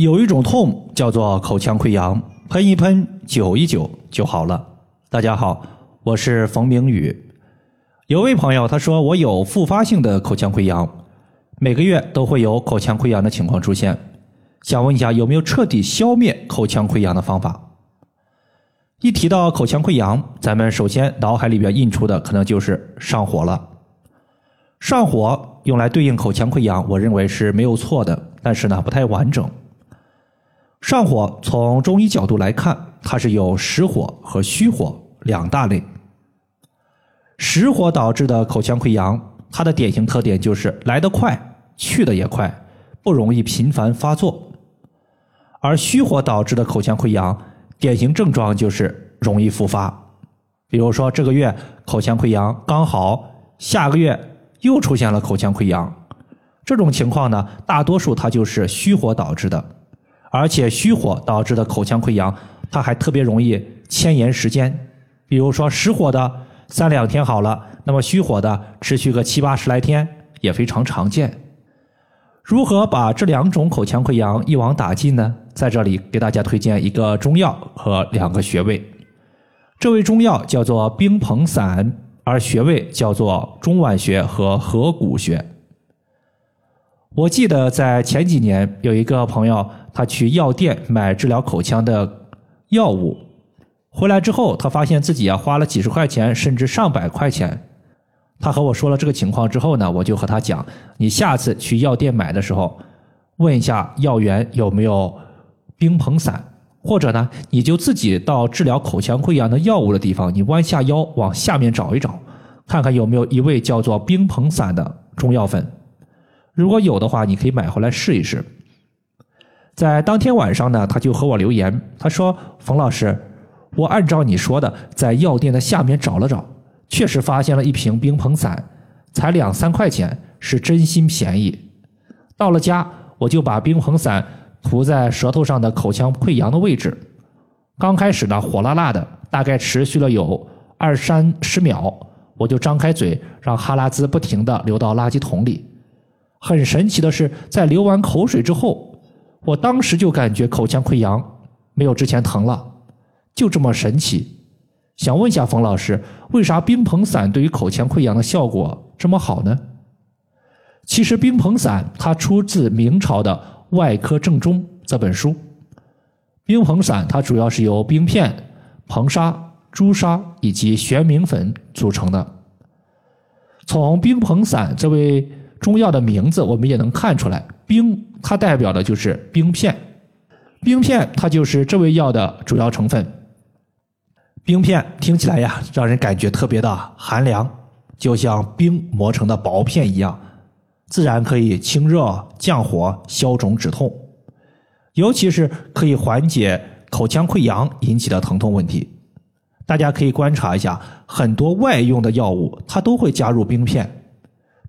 有一种痛叫做口腔溃疡，喷一喷，久一久就好了。大家好，我是冯明宇。有位朋友他说我有复发性的口腔溃疡，每个月都会有口腔溃疡的情况出现，想问一下有没有彻底消灭口腔溃疡的方法？一提到口腔溃疡，咱们首先脑海里边印出的可能就是上火了。上火用来对应口腔溃疡，我认为是没有错的，但是呢不太完整。上火从中医角度来看，它是有实火和虚火两大类。实火导致的口腔溃疡，它的典型特点就是来得快，去得也快，不容易频繁发作；而虚火导致的口腔溃疡，典型症状就是容易复发。比如说这个月口腔溃疡刚好，下个月又出现了口腔溃疡，这种情况呢，大多数它就是虚火导致的。而且虚火导致的口腔溃疡，它还特别容易牵延时间。比如说实火的三两天好了，那么虚火的持续个七八十来天也非常常见。如何把这两种口腔溃疡一网打尽呢？在这里给大家推荐一个中药和两个穴位。这味中药叫做冰硼散，而穴位叫做中脘穴和合谷穴。我记得在前几年有一个朋友。他去药店买治疗口腔的药物，回来之后，他发现自己啊花了几十块钱，甚至上百块钱。他和我说了这个情况之后呢，我就和他讲：你下次去药店买的时候，问一下药员有没有冰硼散，或者呢，你就自己到治疗口腔溃疡的药物的地方，你弯下腰往下面找一找，看看有没有一味叫做冰硼散的中药粉。如果有的话，你可以买回来试一试。在当天晚上呢，他就和我留言，他说：“冯老师，我按照你说的，在药店的下面找了找，确实发现了一瓶冰硼散，才两三块钱，是真心便宜。到了家，我就把冰硼散涂在舌头上的口腔溃疡的位置。刚开始呢，火辣辣的，大概持续了有二三十秒，我就张开嘴，让哈喇子不停的流到垃圾桶里。很神奇的是，在流完口水之后。”我当时就感觉口腔溃疡没有之前疼了，就这么神奇。想问一下冯老师，为啥冰硼散对于口腔溃疡的效果这么好呢？其实冰硼散它出自明朝的《外科正宗》这本书。冰硼散它主要是由冰片、硼砂、朱砂以及玄明粉组成的。从冰硼散这位中药的名字，我们也能看出来冰。它代表的就是冰片，冰片它就是这味药的主要成分。冰片听起来呀，让人感觉特别的寒凉，就像冰磨成的薄片一样，自然可以清热降火、消肿止痛，尤其是可以缓解口腔溃疡引起的疼痛问题。大家可以观察一下，很多外用的药物它都会加入冰片。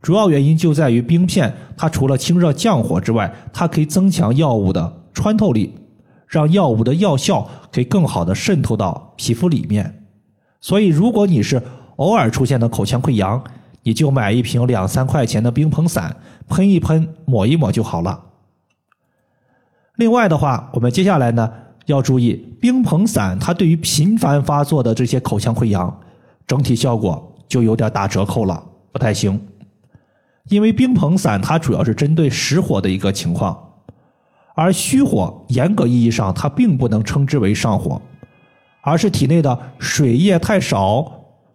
主要原因就在于冰片，它除了清热降火之外，它可以增强药物的穿透力，让药物的药效可以更好的渗透到皮肤里面。所以，如果你是偶尔出现的口腔溃疡，你就买一瓶两三块钱的冰硼散，喷一喷，抹一抹就好了。另外的话，我们接下来呢要注意，冰硼散它对于频繁发作的这些口腔溃疡，整体效果就有点打折扣了，不太行。因为冰硼散它主要是针对实火的一个情况，而虚火严格意义上它并不能称之为上火，而是体内的水液太少，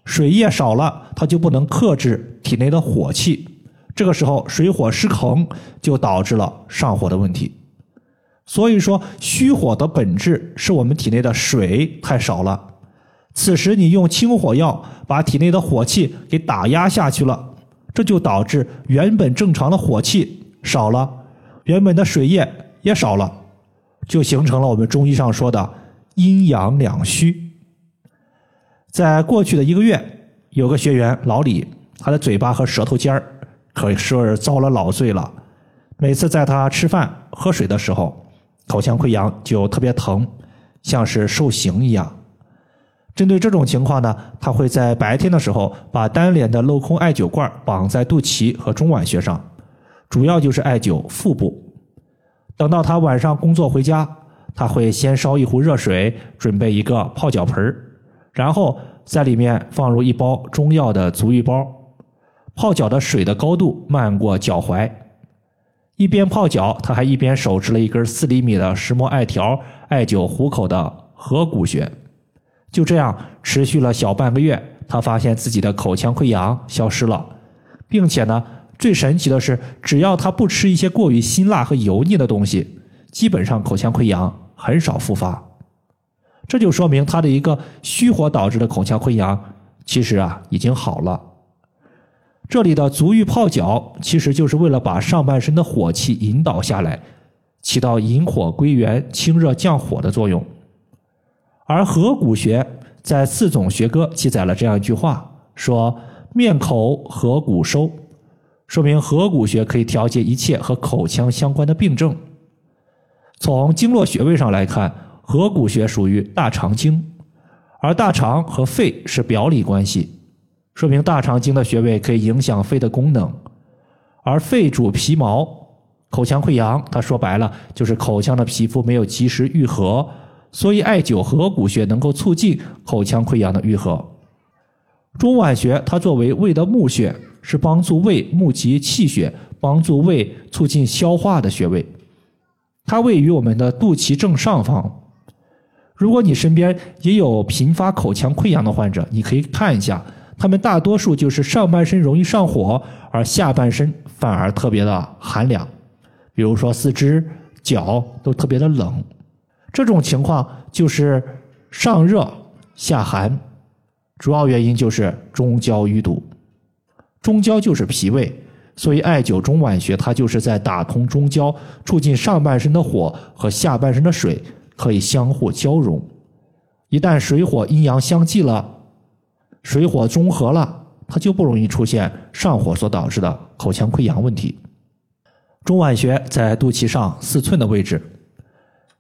水液少了它就不能克制体内的火气，这个时候水火失衡就导致了上火的问题。所以说虚火的本质是我们体内的水太少了，此时你用清火药把体内的火气给打压下去了。这就导致原本正常的火气少了，原本的水液也少了，就形成了我们中医上说的阴阳两虚。在过去的一个月，有个学员老李，他的嘴巴和舌头尖儿可说是遭了老罪了。每次在他吃饭、喝水的时候，口腔溃疡就特别疼，像是受刑一样。针对这种情况呢，他会在白天的时候把单脸的镂空艾灸罐绑在肚脐和中脘穴上，主要就是艾灸腹部。等到他晚上工作回家，他会先烧一壶热水，准备一个泡脚盆然后在里面放入一包中药的足浴包，泡脚的水的高度漫过脚踝。一边泡脚，他还一边手持了一根四厘米的石磨艾条，艾灸虎口的合谷穴。就这样持续了小半个月，他发现自己的口腔溃疡消失了，并且呢，最神奇的是，只要他不吃一些过于辛辣和油腻的东西，基本上口腔溃疡很少复发。这就说明他的一个虚火导致的口腔溃疡，其实啊已经好了。这里的足浴泡脚，其实就是为了把上半身的火气引导下来，起到引火归元、清热降火的作用。而合谷穴在四种学歌记载了这样一句话：说面口合谷收，说明合谷穴可以调节一切和口腔相关的病症。从经络穴位上来看，合谷穴属于大肠经，而大肠和肺是表里关系。说明大肠经的穴位可以影响肺的功能，而肺主皮毛，口腔溃疡，它说白了就是口腔的皮肤没有及时愈合，所以艾灸合谷穴能够促进口腔溃疡的愈合。中脘穴它作为胃的募穴，是帮助胃募集气血、帮助胃促进消化的穴位，它位于我们的肚脐正上方。如果你身边也有频发口腔溃疡的患者，你可以看一下。他们大多数就是上半身容易上火，而下半身反而特别的寒凉，比如说四肢、脚都特别的冷。这种情况就是上热下寒，主要原因就是中焦淤堵。中焦就是脾胃，所以艾灸中脘穴，它就是在打通中焦，促进上半身的火和下半身的水可以相互交融。一旦水火阴阳相济了。水火中和了，它就不容易出现上火所导致的口腔溃疡问题。中脘穴在肚脐上四寸的位置。